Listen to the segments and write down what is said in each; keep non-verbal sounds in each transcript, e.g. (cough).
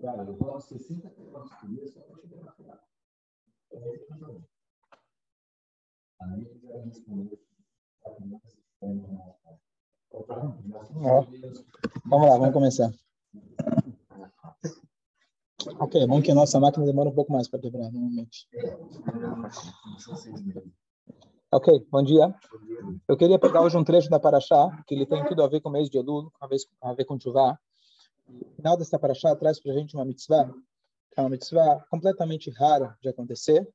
Cara, eu vou 60 quilômetros por dia só para chegar na final. Aí eu responder. Vamos lá, vamos começar. Ok, é bom que a nossa máquina demora um pouco mais para quebrar, normalmente. Ok, bom dia. Eu queria pegar hoje um trecho da Paraxá, que ele tem tudo a ver com o mês de Elul, a ver com Chuvá. O final dessa Paraxá traz para a gente uma mitzvah, que é uma mitzvah completamente rara de acontecer.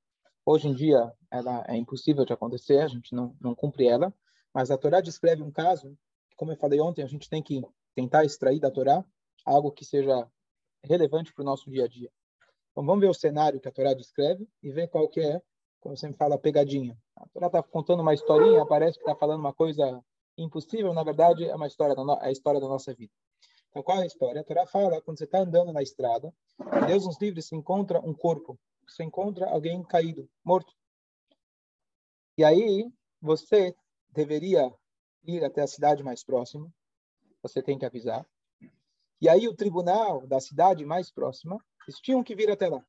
Hoje em dia, ela é impossível de acontecer, a gente não, não cumpre ela. Mas a Torá descreve um caso, como eu falei ontem, a gente tem que tentar extrair da Torá algo que seja relevante para o nosso dia a dia. Então vamos ver o cenário que a Torá descreve e ver qual que é, como sempre fala, a pegadinha. A Torá está contando uma historinha, parece que está falando uma coisa impossível, na verdade é uma história da, é a história da nossa vida. Então qual é a história? A Torá fala, quando você está andando na estrada, Deus nos livre se encontra um corpo, você encontra alguém caído, morto. E aí você deveria ir até a cidade mais próxima, você tem que avisar. E aí o tribunal da cidade mais próxima, eles tinham que vir até lá.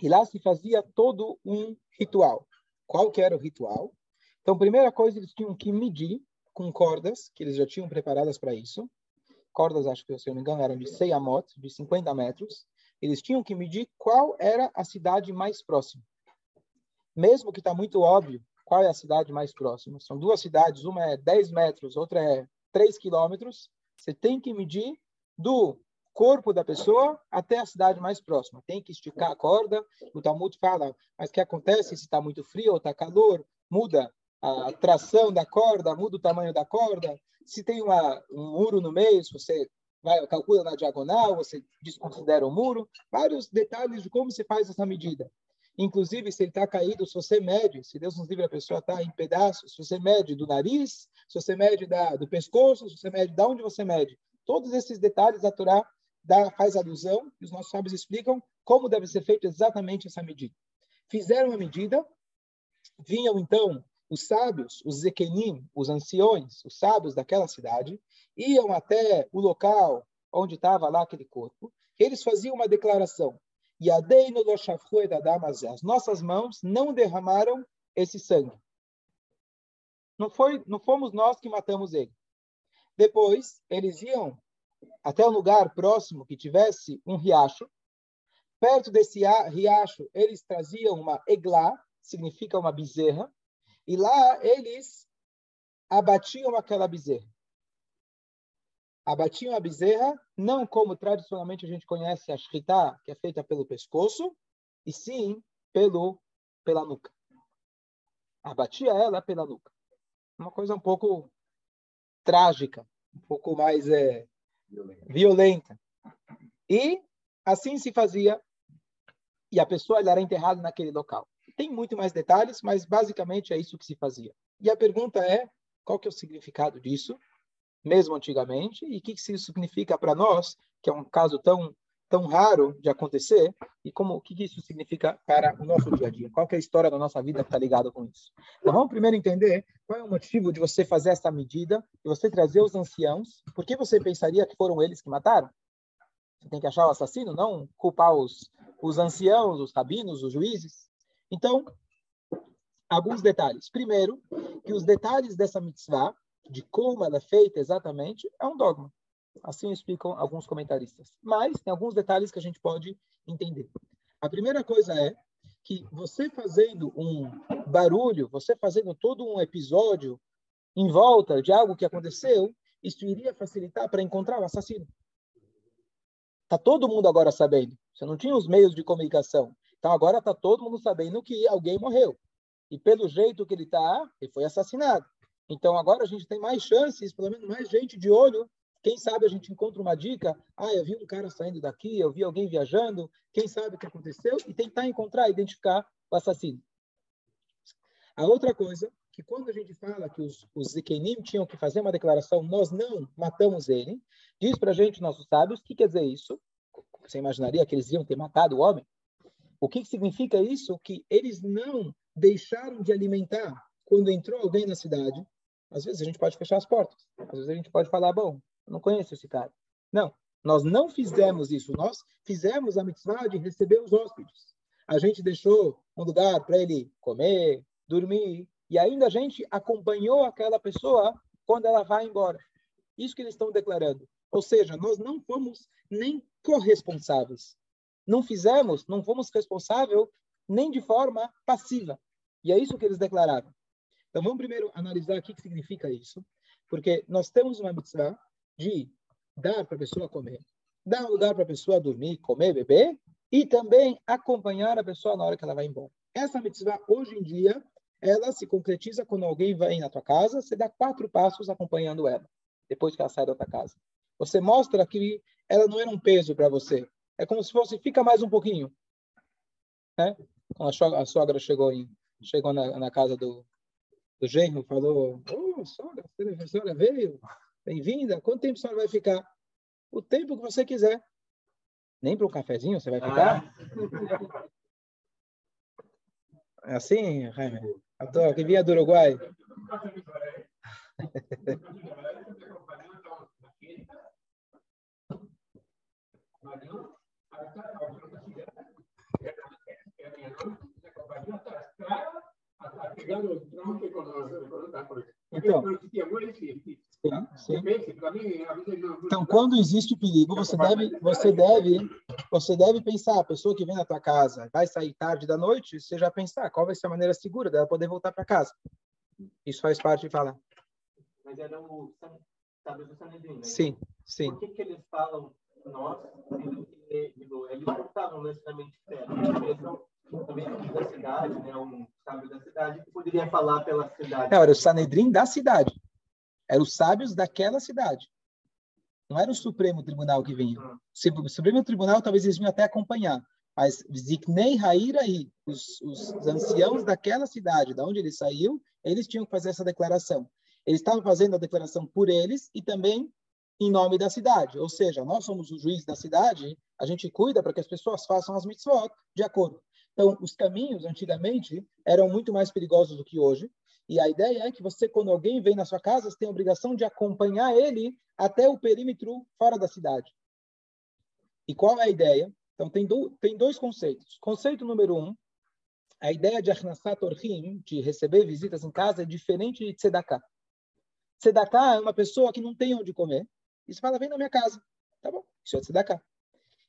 E lá se fazia todo um ritual. Qual que era o ritual? Então, primeira coisa, eles tinham que medir com cordas, que eles já tinham preparadas para isso. Cordas, acho que, se eu não me engano, eram de 100 amot, de 50 metros. Eles tinham que medir qual era a cidade mais próxima. Mesmo que está muito óbvio qual é a cidade mais próxima. São duas cidades, uma é 10 metros, outra é 3 quilômetros. Você tem que medir do corpo da pessoa até a cidade mais próxima. Tem que esticar a corda. O Talmud fala, mas o que acontece se está muito frio ou está calor? Muda a tração da corda, muda o tamanho da corda. Se tem uma, um muro no meio, se você vai, calcula na diagonal, você desconsidera o muro. Vários detalhes de como se faz essa medida. Inclusive, se ele está caído, se você mede, se Deus nos livre, a pessoa está em pedaços, se você mede do nariz, se você mede da, do pescoço, se você mede de onde você mede. Todos esses detalhes a Torá dá, faz alusão, e os nossos sábios explicam como deve ser feita exatamente essa medida. Fizeram a medida, vinham então os sábios, os zekenim, os anciões, os sábios daquela cidade, iam até o local onde estava lá aquele corpo, eles faziam uma declaração. As nossas mãos não derramaram esse sangue. Não, foi, não fomos nós que matamos ele. Depois, eles iam até um lugar próximo que tivesse um riacho. Perto desse riacho, eles traziam uma eglá, significa uma bezerra, e lá eles abatiam aquela bezerra abatiam a bezerra, não como tradicionalmente a gente conhece a shritá, que é feita pelo pescoço, e sim pelo, pela nuca. Abatia ela pela nuca. Uma coisa um pouco trágica, um pouco mais é, violenta. E assim se fazia, e a pessoa era enterrada naquele local. Tem muito mais detalhes, mas basicamente é isso que se fazia. E a pergunta é, qual que é o significado disso? mesmo antigamente, e o que isso significa para nós, que é um caso tão tão raro de acontecer, e como o que isso significa para o nosso dia a dia? Qual é a história da nossa vida que está ligada com isso? Então vamos primeiro entender qual é o motivo de você fazer essa medida, de você trazer os anciãos, por que você pensaria que foram eles que mataram? Você tem que achar o assassino, não culpar os, os anciãos, os rabinos, os juízes. Então, alguns detalhes. Primeiro, que os detalhes dessa mitzvah de como ela é feita exatamente, é um dogma. Assim explicam alguns comentaristas. Mas tem alguns detalhes que a gente pode entender. A primeira coisa é que você fazendo um barulho, você fazendo todo um episódio em volta de algo que aconteceu, isso iria facilitar para encontrar o assassino. Está todo mundo agora sabendo. Você não tinha os meios de comunicação. Então agora está todo mundo sabendo que alguém morreu. E pelo jeito que ele está, ele foi assassinado. Então agora a gente tem mais chances, pelo menos mais gente de olho. Quem sabe a gente encontra uma dica. Ah, eu vi um cara saindo daqui, eu vi alguém viajando. Quem sabe o que aconteceu e tentar encontrar, identificar o assassino. A outra coisa, que quando a gente fala que os, os tinham que fazer uma declaração, nós não matamos ele, diz para a gente, nossos sábios, o que quer dizer isso? Você imaginaria que eles iam ter matado o homem? O que significa isso? Que eles não deixaram de alimentar quando entrou alguém na cidade, às vezes a gente pode fechar as portas. Às vezes a gente pode falar, bom, eu não conheço esse cara. Não. Nós não fizemos isso, nós fizemos a mitzvah de receber os hóspedes. A gente deixou um lugar para ele comer, dormir, e ainda a gente acompanhou aquela pessoa quando ela vai embora. Isso que eles estão declarando. Ou seja, nós não fomos nem corresponsáveis. Não fizemos, não fomos responsáveis nem de forma passiva. E é isso que eles declararam. Então vamos primeiro analisar o que significa isso. Porque nós temos uma mitzvah de dar para a pessoa comer, dar lugar para a pessoa dormir, comer, beber, e também acompanhar a pessoa na hora que ela vai embora. Essa mitzvah, hoje em dia, ela se concretiza quando alguém vai na tua casa, você dá quatro passos acompanhando ela, depois que ela sai da tua casa. Você mostra que ela não era um peso para você. É como se fosse, fica mais um pouquinho. Né? A sogra, chegou, em, chegou na, na casa do, do genro, falou, ô, oh, sogra, a senhora veio, bem-vinda, quanto tempo a senhora vai ficar? O tempo que você quiser. Nem para um cafezinho você vai ficar? Ah. É assim, Jaime? Que vinha do Uruguai. (laughs) Então, sim, sim. então, quando existe perigo, você deve, você deve, você deve pensar. A pessoa que vem na tua casa vai sair tarde da noite, você já pensar qual vai ser a maneira segura dela poder voltar para casa. Isso faz parte de falar. Mas era o sabe do Sanedrim, né? Sim, sim. Por que, que eles falam nós, que eles não estavam necessariamente perto, eles também da cidade, né, um sábio da cidade, que poderia falar pela cidade. Não, era o Sanedrim da cidade. Eram os sábios daquela cidade. Não era o Supremo Tribunal que vinha. Hum. O Supremo Tribunal talvez eles vinham até acompanhar. Mas Ziknei Hairahi, os, os anciãos daquela cidade, da onde ele saiu, eles tinham que fazer essa declaração. Eles estavam fazendo a declaração por eles e também em nome da cidade. Ou seja, nós somos o juiz da cidade, a gente cuida para que as pessoas façam as mitzvot de acordo. Então, os caminhos, antigamente, eram muito mais perigosos do que hoje. E a ideia é que você, quando alguém vem na sua casa, você tem a obrigação de acompanhar ele até o perímetro fora da cidade. E qual é a ideia? Então, tem, do, tem dois conceitos. Conceito número um, a ideia de Achnasat Orhim, de receber visitas em casa, é diferente de Tzedakah. Tzedakah é uma pessoa que não tem onde comer. E você fala, vem na minha casa. Tá bom, isso é Tzedakah.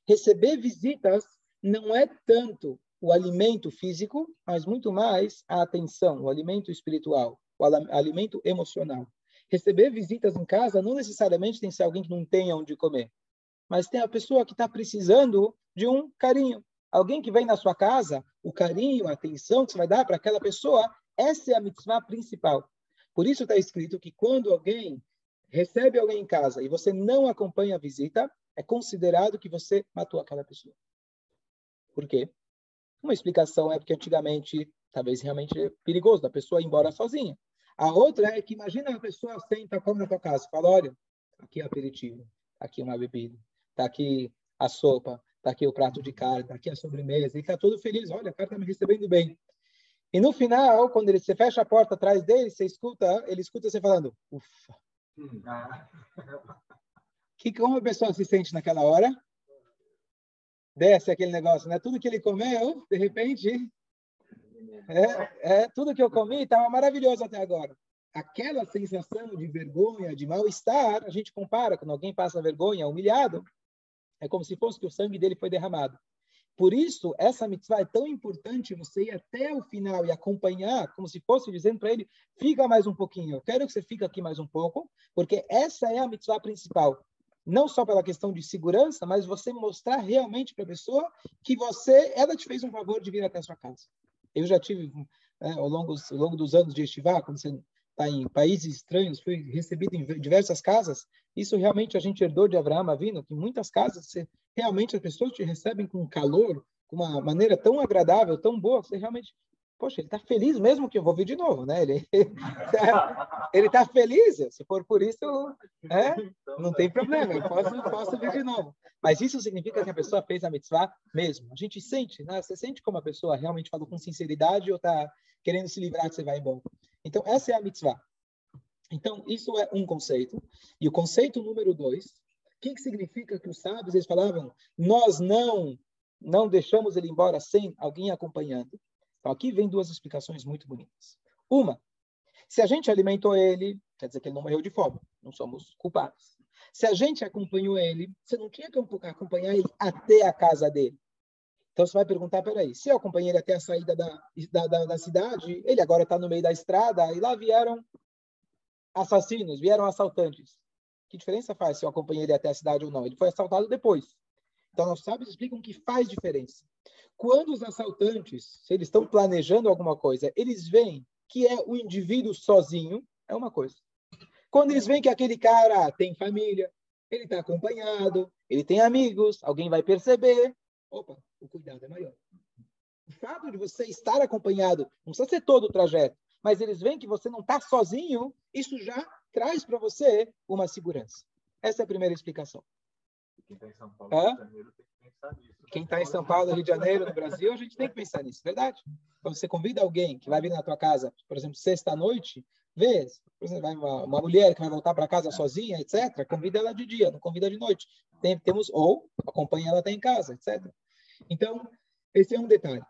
Receber visitas não é tanto o alimento físico, mas muito mais a atenção, o alimento espiritual, o alimento emocional. Receber visitas em casa não necessariamente tem que ser alguém que não tenha onde comer, mas tem a pessoa que está precisando de um carinho. Alguém que vem na sua casa, o carinho, a atenção que você vai dar para aquela pessoa, essa é a mitzvah principal. Por isso está escrito que quando alguém recebe alguém em casa e você não acompanha a visita, é considerado que você matou aquela pessoa. Por quê? Uma explicação é porque antigamente, talvez realmente é perigoso da pessoa ir embora sozinha. A outra é que imagina a pessoa senta, come na tua casa, fala, olha, aqui é aperitivo, aqui uma bebida, tá aqui a sopa, tá aqui o prato de carne, tá aqui a sobremesa, e tá todo feliz, olha, o cara tá me recebendo bem. E no final, quando ele, você fecha a porta atrás dele, você escuta, ele escuta você falando, ufa. (laughs) Que, como a pessoa se sente naquela hora? desce aquele negócio, né? Tudo que ele comeu, de repente, é, é tudo que eu comi estava maravilhoso até agora. Aquela sensação de vergonha, de mal-estar, a gente compara quando alguém passa vergonha, humilhado, é como se fosse que o sangue dele foi derramado. Por isso, essa mitzvah é tão importante você ir até o final e acompanhar, como se fosse dizendo para ele: fica mais um pouquinho, eu quero que você fique aqui mais um pouco, porque essa é a mitzvah principal não só pela questão de segurança, mas você mostrar realmente para a pessoa que você, ela te fez um favor de vir até a sua casa. Eu já tive, né, ao, longo, ao longo dos anos de estivar, quando você está em países estranhos, fui recebido em diversas casas, isso realmente a gente herdou de Abraão Avino, que em muitas casas você, realmente as pessoas te recebem com calor, com uma maneira tão agradável, tão boa, que você realmente poxa, ele está feliz mesmo que eu vou vir de novo, né? Ele (laughs) está feliz. Se for por isso, é, não tem problema, eu posso, posso vir de novo. Mas isso significa que a pessoa fez a mitzvah mesmo. A gente sente, né? Você sente como a pessoa realmente falou com sinceridade ou está querendo se livrar que você vai embora. Então, essa é a mitzvah. Então, isso é um conceito. E o conceito número dois que, que significa que os sábios eles falavam, nós não não deixamos ele embora sem alguém acompanhando? Então aqui vem duas explicações muito bonitas. Uma, se a gente alimentou ele, quer dizer que ele não morreu de fome, não somos culpados. Se a gente acompanhou ele, você não tinha que acompanhar ele até a casa dele. Então você vai perguntar, peraí, se eu acompanhei ele até a saída da, da, da, da cidade, ele agora está no meio da estrada e lá vieram assassinos, vieram assaltantes. Que diferença faz se eu acompanhei ele até a cidade ou não? Ele foi assaltado depois. Então, os sábios explicam que faz diferença. Quando os assaltantes, se eles estão planejando alguma coisa, eles veem que é o indivíduo sozinho, é uma coisa. Quando eles veem que aquele cara tem família, ele está acompanhado, ele tem amigos, alguém vai perceber, opa, o cuidado é maior. O fato de você estar acompanhado, não precisa ser todo o trajeto, mas eles veem que você não está sozinho, isso já traz para você uma segurança. Essa é a primeira explicação. Quem está em São Paulo, Rio de Janeiro, tem que pensar nisso. Quem está em São Paulo, Rio de (laughs) Janeiro, no Brasil, a gente tem que pensar nisso, verdade? Quando você convida alguém que vai vir na tua casa, por exemplo, sexta-noite, vê, por exemplo, uma, uma, mulher que vai voltar para casa sozinha, etc., convida ela de dia, não convida de noite. Tem, temos, ou acompanha ela até em casa, etc. Então, esse é um detalhe.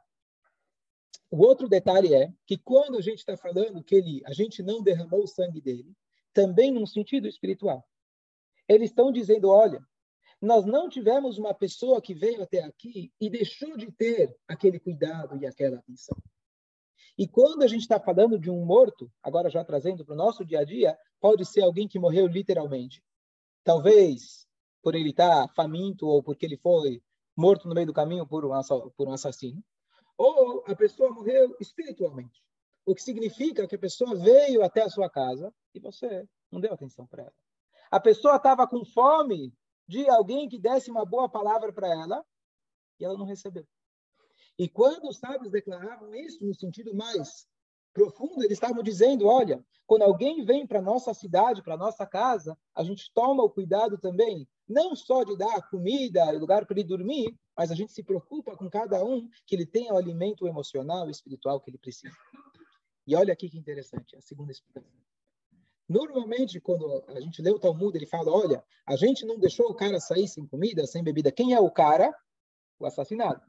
O outro detalhe é que quando a gente está falando que ele, a gente não derramou o sangue dele, também num sentido espiritual. Eles estão dizendo, olha, nós não tivemos uma pessoa que veio até aqui e deixou de ter aquele cuidado e aquela atenção. E quando a gente está falando de um morto, agora já trazendo para o nosso dia a dia, pode ser alguém que morreu literalmente. Talvez por ele estar tá faminto ou porque ele foi morto no meio do caminho por um, por um assassino. Ou a pessoa morreu espiritualmente. O que significa que a pessoa veio até a sua casa e você não deu atenção para ela. A pessoa estava com fome de alguém que desse uma boa palavra para ela e ela não recebeu. E quando os sábios declaravam isso no sentido mais profundo, eles estavam dizendo: olha, quando alguém vem para nossa cidade, para nossa casa, a gente toma o cuidado também, não só de dar comida, lugar para ele dormir, mas a gente se preocupa com cada um que ele tenha o alimento emocional e espiritual que ele precisa. E olha aqui que interessante, a segunda explicação. Normalmente, quando a gente lê o Talmud, ele fala: olha, a gente não deixou o cara sair sem comida, sem bebida. Quem é o cara? O assassinado.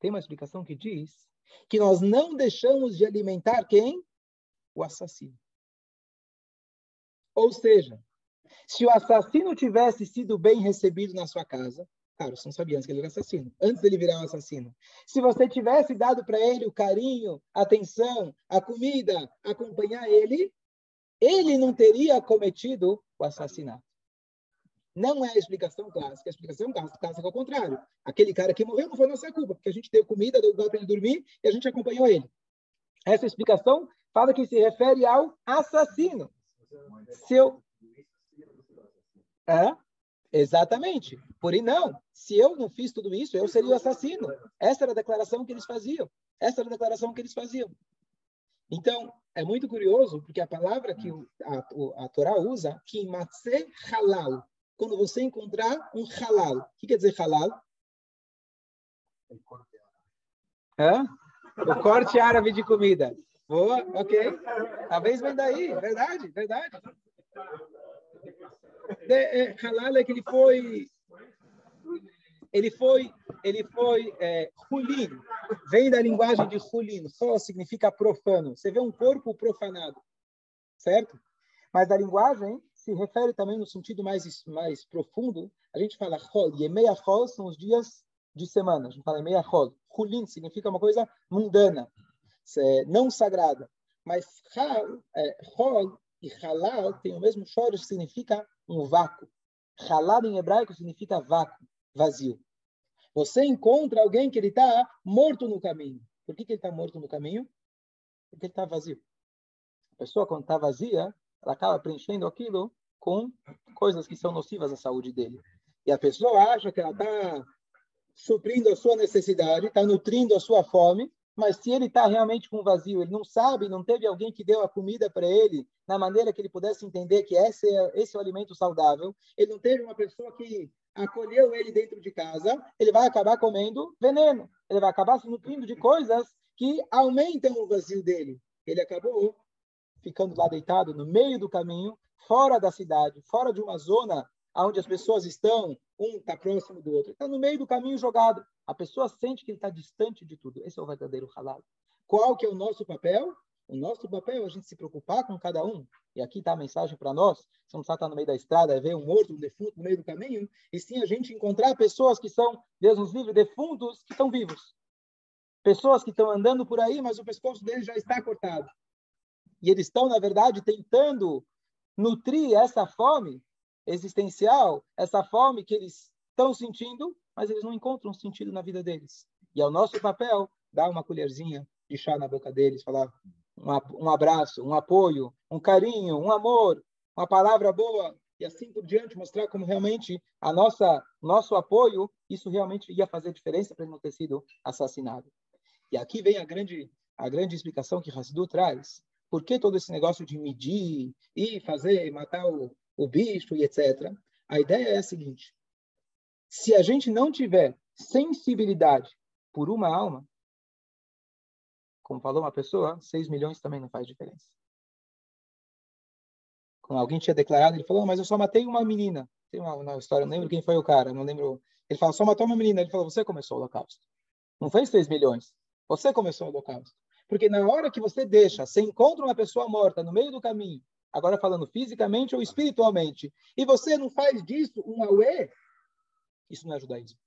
Tem uma explicação que diz que nós não deixamos de alimentar quem? O assassino. Ou seja, se o assassino tivesse sido bem recebido na sua casa, claro, você não sabia antes que ele era assassino, antes dele virar um assassino. Se você tivesse dado para ele o carinho, a atenção, a comida, acompanhar ele, ele não teria cometido o assassinato. Não é a explicação clássica. A explicação clássica é o contrário. Aquele cara que morreu não foi nossa culpa, porque a gente deu comida, deu lugar para ele dormir e a gente acompanhou ele. Essa explicação fala que se refere ao assassino. Se eu... É? Exatamente. Porém, não. Se eu não fiz tudo isso, eu seria o assassino. Essa era a declaração que eles faziam. Essa era a declaração que eles faziam. Então, é muito curioso, porque a palavra que a, a Torá usa, que matze halal, quando você encontrar um halal. O que quer dizer halal? Hã? O corte árabe de comida. Boa, ok. Talvez vem daí, verdade, verdade. De, é, halal é que ele foi ele foi, ele foi é, vem da linguagem de Hulin, só significa profano. Você vê um corpo profanado, certo? Mas a linguagem se refere também no sentido mais, mais profundo. A gente fala Hol, e Emeia Hol são os dias de semana. A gente fala Emeia Hol. Hulin significa uma coisa mundana, não sagrada. Mas Hol é, e Halal tem o mesmo choro, significa um vácuo. Halal em hebraico significa vácuo vazio. Você encontra alguém que ele está morto no caminho. Por que, que ele está morto no caminho? Porque ele está vazio. A pessoa, quando está vazia, ela acaba preenchendo aquilo com coisas que são nocivas à saúde dele. E a pessoa acha que ela está suprindo a sua necessidade, está nutrindo a sua fome, mas se ele está realmente com vazio, ele não sabe, não teve alguém que deu a comida para ele na maneira que ele pudesse entender que esse é, esse é o alimento saudável, ele não teve uma pessoa que acolheu ele dentro de casa, ele vai acabar comendo veneno. Ele vai acabar se nutrindo de coisas que aumentam o vazio dele. Ele acabou ficando lá deitado no meio do caminho, fora da cidade, fora de uma zona onde as pessoas estão, um está próximo do outro, está no meio do caminho jogado. A pessoa sente que ele está distante de tudo. Esse é o verdadeiro halal. Qual que é o nosso papel? O nosso papel é a gente se preocupar com cada um. E aqui está a mensagem para nós. Você não estar no meio da estrada, é ver um morto, um defunto no meio do caminho. E sim a gente encontrar pessoas que são, Deus nos livre, defuntos que estão vivos. Pessoas que estão andando por aí, mas o pescoço deles já está cortado. E eles estão, na verdade, tentando nutrir essa fome existencial, essa fome que eles estão sentindo, mas eles não encontram sentido na vida deles. E é o nosso papel dar uma colherzinha de chá na boca deles, falar um, abraço, um apoio, um carinho, um amor, uma palavra boa e assim por diante, mostrar como realmente a nossa nosso apoio, isso realmente ia fazer diferença para ele não ter sido assassinado. E aqui vem a grande a grande explicação que Hassidu traz. Por que todo esse negócio de medir e fazer, matar o, o bicho e etc. A ideia é a seguinte: se a gente não tiver sensibilidade por uma alma, como falou uma pessoa, 6 milhões também não faz diferença. Como alguém tinha declarado, ele falou, mas eu só matei uma menina. Tem uma, uma história, não lembro quem foi o cara, não lembro. Ele falou, só matou uma menina. Ele falou, você começou o holocausto. Não fez 6 milhões. Você começou o holocausto. Porque na hora que você deixa, você encontra uma pessoa morta no meio do caminho, agora falando fisicamente ou espiritualmente, e você não faz disso um auê, isso não é judaísmo.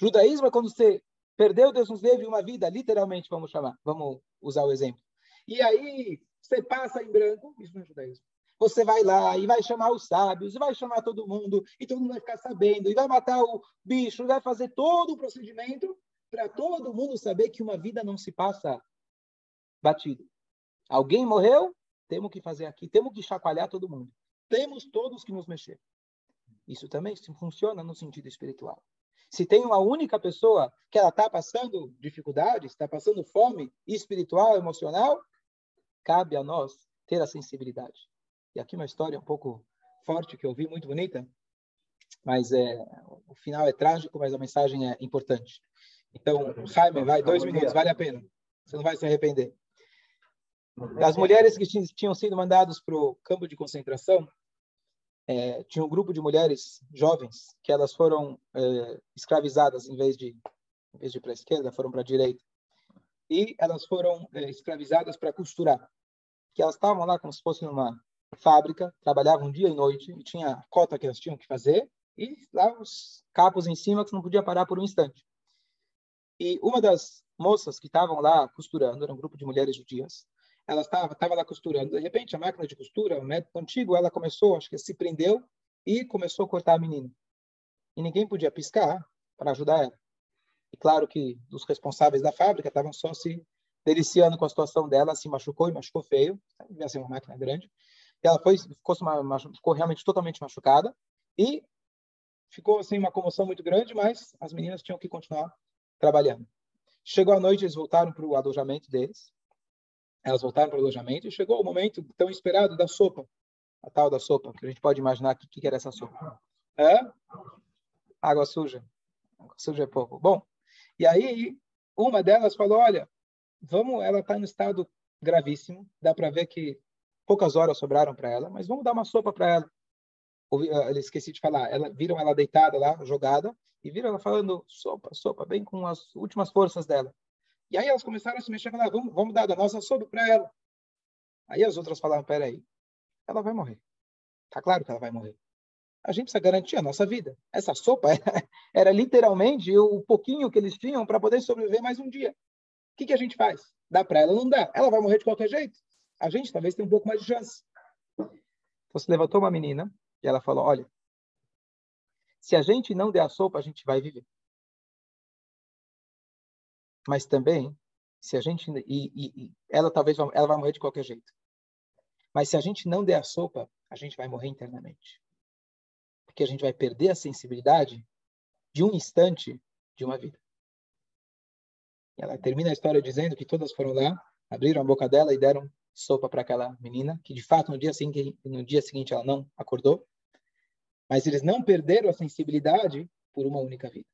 Judaísmo é quando você perdeu, Deus nos deu uma vida, literalmente, vamos chamar, vamos usar o exemplo. E aí você passa em branco, isso não é judaísmo. Você vai lá e vai chamar os sábios, e vai chamar todo mundo, e todo mundo vai ficar sabendo, e vai matar o bicho, vai fazer todo o procedimento para todo mundo saber que uma vida não se passa batido. Alguém morreu, temos que fazer aqui, temos que chacoalhar todo mundo. Temos todos que nos mexer. Isso também funciona no sentido espiritual. Se tem uma única pessoa que ela está passando dificuldades, está passando fome espiritual, emocional, cabe a nós ter a sensibilidade. E aqui uma história um pouco forte que eu vi, muito bonita, mas é, o final é trágico, mas a mensagem é importante. Então, Jaime, vai, dois minutos, vale a pena. Você não vai se arrepender. As mulheres que tinham sido mandadas para o campo de concentração, é, tinha um grupo de mulheres jovens que elas foram é, escravizadas em vez de em vez de para a esquerda, foram para a direita. E elas foram é, escravizadas para costurar. Que elas estavam lá como se fosse numa fábrica, trabalhavam dia e noite, e tinha a cota que elas tinham que fazer, e lá os capos em cima que não podia parar por um instante. E uma das moças que estavam lá costurando, era um grupo de mulheres judias, ela estava estava lá costurando. De repente, a máquina de costura, o método antigo, ela começou, acho que se prendeu e começou a cortar a menina. E ninguém podia piscar para ajudar ela. E claro que os responsáveis da fábrica estavam só se deliciando com a situação dela, se machucou e machucou feio, devia ser uma máquina grande. E ela foi, ficou, ficou realmente totalmente machucada e ficou assim uma comoção muito grande, mas as meninas tinham que continuar trabalhando. Chegou a noite, eles voltaram para o alojamento deles elas voltaram para o alojamento e chegou o momento tão esperado da sopa, a tal da sopa, que a gente pode imaginar que, que era essa sopa. É? Água suja. Água suja é pouco. Bom, e aí uma delas falou, olha, vamos, ela está no estado gravíssimo, dá para ver que poucas horas sobraram para ela, mas vamos dar uma sopa para ela. Eu esqueci de falar, ela, viram ela deitada lá, jogada, e viram ela falando sopa, sopa, bem com as últimas forças dela. E aí elas começaram a se mexer falar, vamos, vamos dar da nossa sopa para ela. Aí as outras falaram, peraí, ela vai morrer. Tá claro que ela vai morrer. A gente precisa garantir a nossa vida. Essa sopa era, (laughs) era literalmente o pouquinho que eles tinham para poder sobreviver mais um dia. O que, que a gente faz? Dá para ela? Não dá. Ela vai morrer de qualquer jeito. A gente talvez tenha um pouco mais de chance. Você levantou uma menina e ela falou, olha, se a gente não der a sopa, a gente vai viver. Mas também, se a gente e, e, e ela talvez ela vai morrer de qualquer jeito. Mas se a gente não der a sopa, a gente vai morrer internamente. Porque a gente vai perder a sensibilidade de um instante de uma vida. Ela termina a história dizendo que todas foram lá, abriram a boca dela e deram sopa para aquela menina, que de fato no dia seguinte, no dia seguinte ela não acordou. Mas eles não perderam a sensibilidade por uma única vida,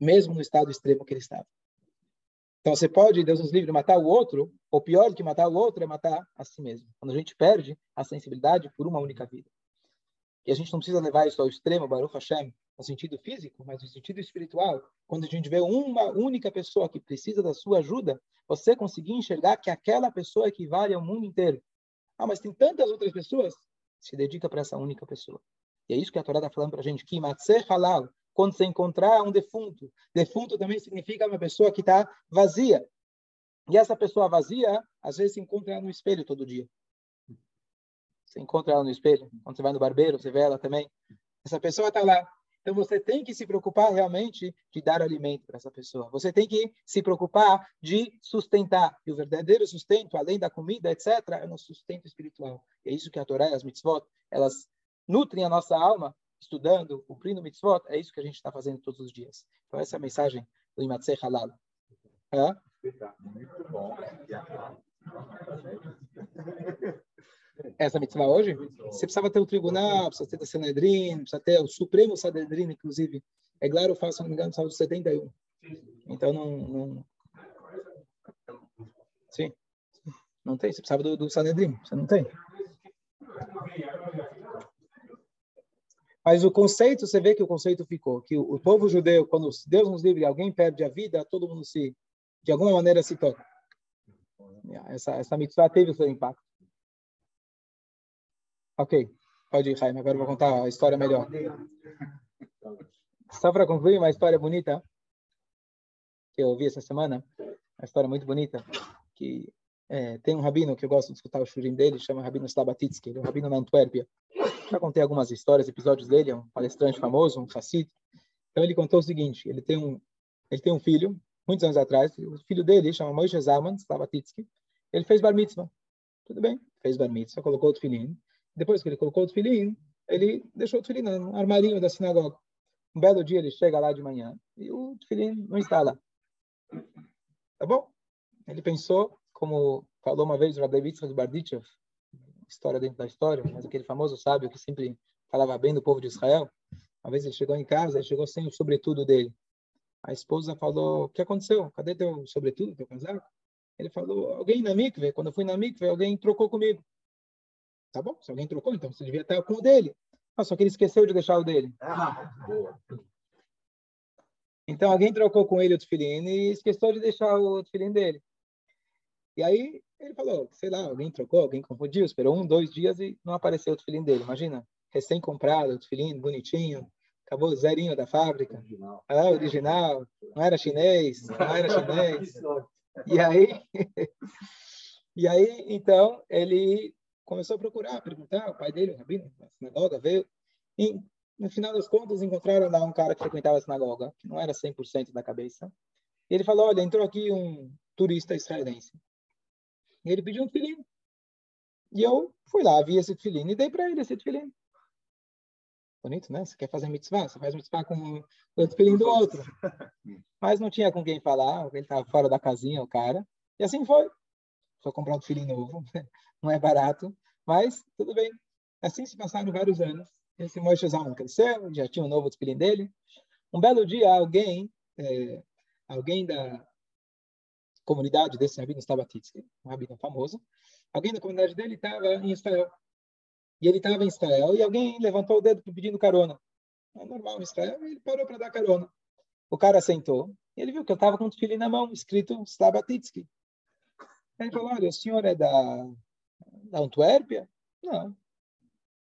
mesmo no estado extremo que ele estava. Então você pode, Deus nos livre, matar o outro, ou pior do que matar o outro é matar a si mesmo. Quando a gente perde a sensibilidade por uma única vida. E a gente não precisa levar isso ao extremo, Baruch Hashem, no sentido físico, mas no sentido espiritual. Quando a gente vê uma única pessoa que precisa da sua ajuda, você conseguir enxergar que aquela pessoa equivale ao mundo inteiro. Ah, mas tem tantas outras pessoas. Se dedica para essa única pessoa. E é isso que a Torá está falando para a gente. Que halal, quando você encontrar um defunto. Defunto também significa uma pessoa que está vazia. E essa pessoa vazia, às vezes, se encontra no espelho todo dia. Você encontra ela no espelho. Quando você vai no barbeiro, você vê ela também. Essa pessoa está lá. Então você tem que se preocupar realmente de dar alimento para essa pessoa. Você tem que se preocupar de sustentar. E o verdadeiro sustento, além da comida, etc., é o sustento espiritual. E é isso que a Torá e as mitzvot, elas nutrem a nossa alma, estudando, cumprindo mitzvot. É isso que a gente está fazendo todos os dias. Então essa é a mensagem do Imatzeh Halal. É? Muito bom essa mitzvah hoje, você precisava ter o tribunal, precisa ter o Sanedrin, precisa ter o Supremo Sanedrin, inclusive. É claro, eu faço, se não me engano, salvo 71. Então, não, não... Sim. Não tem. Você precisava do, do Sanedrin. Você não tem. Mas o conceito, você vê que o conceito ficou, que o, povo judeu, quando Deus nos livre, alguém perde a vida, todo mundo se, de alguma maneira, se toca. Essa, essa mitzvah teve o seu impacto. Ok, pode ir, Jaime. Agora eu vou contar a história melhor. Só para concluir, uma história bonita que eu ouvi essa semana, uma história muito bonita, que é, tem um rabino que eu gosto de escutar o shurim dele, chama Rabino Slabatitsky, ele é um rabino na Antuérpia. Já contei algumas histórias, episódios dele, é um palestrante famoso, um Hassid. Então ele contou o seguinte, ele tem um, ele tem um filho, muitos anos atrás, o filho dele chama Moshe Zalman Slabatitsky, ele fez bar mitzvah. Tudo bem, fez bar mitzvah, colocou o filhinho. Depois que ele colocou o tefilim, ele deixou o tefilim no armarinho da sinagoga. Um belo dia ele chega lá de manhã e o tefilim não está lá. Tá bom? Ele pensou, como falou uma vez o Rabbi Yitzhak Bardichev, história dentro da história, mas aquele famoso sábio que sempre falava bem do povo de Israel. Uma vez ele chegou em casa, ele chegou sem o sobretudo dele. A esposa falou: O que aconteceu? Cadê teu sobretudo, teu casaco? Ele falou: Alguém na mikve, quando eu fui na mikve, alguém trocou comigo. Tá bom? Se alguém trocou, então você devia estar com o dele. Ah, só que ele esqueceu de deixar o dele. Ah, então alguém trocou com ele o tefilim e esqueceu de deixar o tefilim dele. E aí ele falou, sei lá, alguém trocou, alguém confundiu, esperou um, dois dias e não apareceu o tefilim dele. Imagina, recém-comprado, o tefilim bonitinho, acabou zerinho da fábrica. Original. Ah, original, não era chinês, não era chinês. (laughs) E aí, (laughs) e aí então, ele começou a procurar, a perguntar, o pai dele, o rabino, na sinagoga, veio. E, no final das contas, encontraram lá um cara que frequentava a sinagoga, que não era 100% da cabeça. E ele falou, olha, entrou aqui um turista israelense. E ele pediu um filhinho. E eu fui lá, vi esse filhinho e dei para ele esse filhinho. Bonito, né? Você quer fazer mitzvah, você faz mitzvah com o filhinho do outro. (laughs) Mas não tinha com quem falar, ele estava fora da casinha, o cara. E assim foi. Foi comprar um filhinho novo. (laughs) não é barato, mas tudo bem. Assim se passaram vários anos. Esse Moshe Zalman cresceu, já tinha um novo filhinho dele. Um belo dia, alguém, é, alguém da comunidade desse rabino Stabatitsky, um rabino famoso, alguém da comunidade dele estava em Israel. E ele estava em Israel e alguém levantou o dedo pedindo carona. É normal em Israel, ele parou para dar carona. O cara sentou e ele viu que eu estava com um filho na mão, escrito Slabatitsky. Ele falou, olha, o senhor é da da Antuérpia? Não.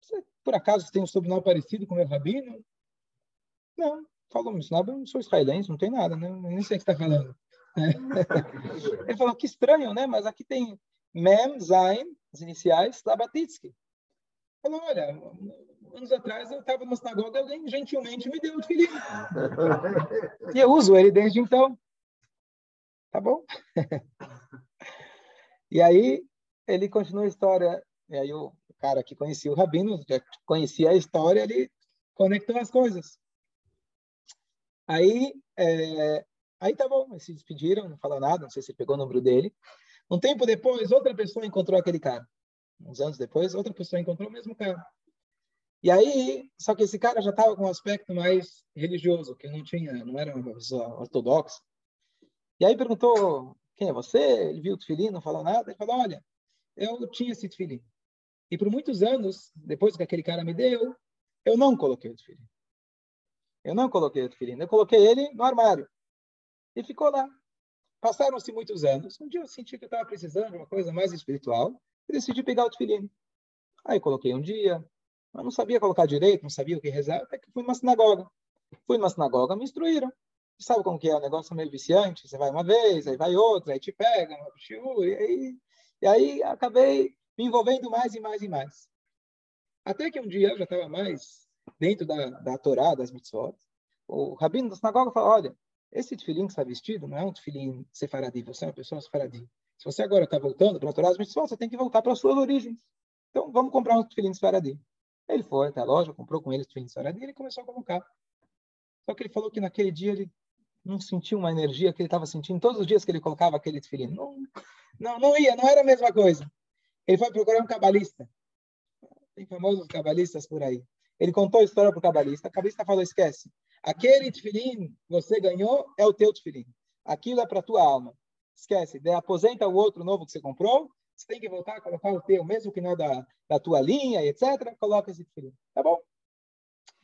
Você, por acaso tem um sobrenome parecido com o meu rabino? Não. Falou, não, eu sou israelense, não tem nada, né? nem sei o que está falando. (laughs) Ele falou, que estranho, né? Mas aqui tem Mem, Zain, as iniciais, Labatitsky. Falou, olha, anos atrás eu estava na sinagoga e alguém gentilmente me deu o filhinho. (laughs) e eu uso ele desde então. Tá bom? (laughs) e aí, ele continua a história. E aí o cara que conhecia o Rabino, já conhecia a história, ele conectou as coisas. Aí, é, aí tá bom, eles se despediram, não falou nada, não sei se pegou o número dele. Um tempo depois, outra pessoa encontrou aquele cara. Uns anos depois, outra pessoa encontrou o mesmo cara. E aí, só que esse cara já estava com um aspecto mais religioso, que não tinha, não era uma pessoa ortodoxa. E aí perguntou, quem é você? Ele viu o tefilim, não falou nada. Ele falou, olha, eu tinha esse tefilim. E por muitos anos, depois que aquele cara me deu, Eu não coloquei o tefilim. Eu não coloquei o tefilim. Eu coloquei ele no armário. E ficou lá. Passaram-se muitos anos. Um dia eu senti que eu estava precisando de uma coisa mais espiritual e decidi pegar o tefilim. Aí coloquei um dia, mas não sabia colocar direito, não sabia o que rezar, até que fui numa sinagoga. Fui numa sinagoga, me instruíram. Sabe como que é? O negócio é meio viciante. Você vai uma vez, aí vai outra, aí te pega, e aí, e aí acabei me envolvendo mais e mais e mais. Até que um dia eu já estava mais dentro da, da Torá, das mitzvot, o rabino da sinagoga falou, olha, esse tefilim que está vestido não é um tefilim sefaradi, você é uma pessoa sefaradi. Se você agora está voltando para a Torá você tem que voltar para as suas origens. Então, vamos comprar um tefilim sefaradi. Ele foi até a loja, comprou com ele o tefilim sefaradi e ele começou a colocar. Só que ele falou que naquele dia ele não sentiu uma energia que ele estava sentindo todos os dias que ele colocava aquele tefilim. Não, não, não ia, não era a mesma coisa. Ele foi procurar um cabalista. Tem famosos cabalistas por aí. Ele contou a história para o cabalista. O cabalista falou: esquece. Aquele tefilim que você ganhou é o teu tefilim. Aquilo é para tua alma. Esquece. Aposenta o outro novo que você comprou. Você tem que voltar a colocar o teu, mesmo que não é da, da tua linha, etc. Coloca esse tefilim. Tá bom?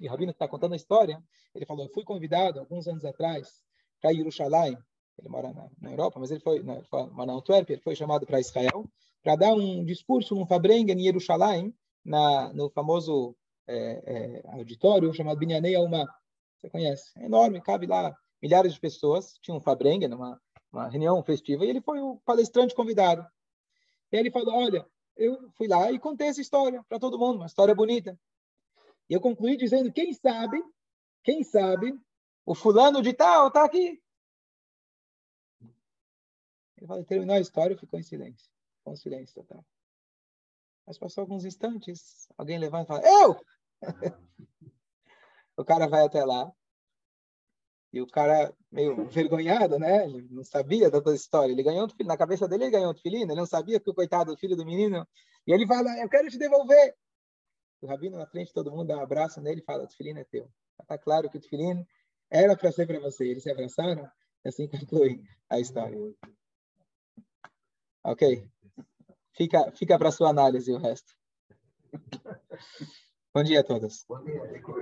E o Rabino está contando a história, ele falou: eu fui convidado alguns anos atrás para Jerusalém. Ele mora na, na, Europa, mas ele foi, na, ele foi na Antuérpia, ele foi chamado para Israel para dar um discurso num Fabrengen em Jerusalém, na, no famoso é, é, auditório chamado Binyanei Alma. Você conhece? É enorme, cabe lá milhares de pessoas. Tinha um Fabrengen, uma, uma reunião festiva, e ele foi o palestrante convidado. E ele falou: Olha, eu fui lá e contei essa história para todo mundo, uma história bonita. E eu concluí dizendo: Quem sabe, quem sabe, o fulano de tal está aqui. Ele falou, terminou a história e ficou em silêncio. Ficou em silêncio total. Mas passou alguns instantes, alguém levanta e fala, eu! (laughs) o cara vai até lá. E o cara, meio envergonhado, né? Ele não sabia da toda história. Ele ganhou um filho. Na cabeça dele, ele ganhou um filhinho. Ele não sabia que o coitado do filho do menino. E ele fala, eu quero te devolver. O rabino na frente, todo mundo dá um abraço nele e fala, o filhinho é teu. Está claro que o filhinho era para ser para você. Eles se abraçaram. E assim (laughs) conclui a história. Ok? Fica, fica para sua análise o resto. (laughs) Bom dia a todos. Bom dia, Rico.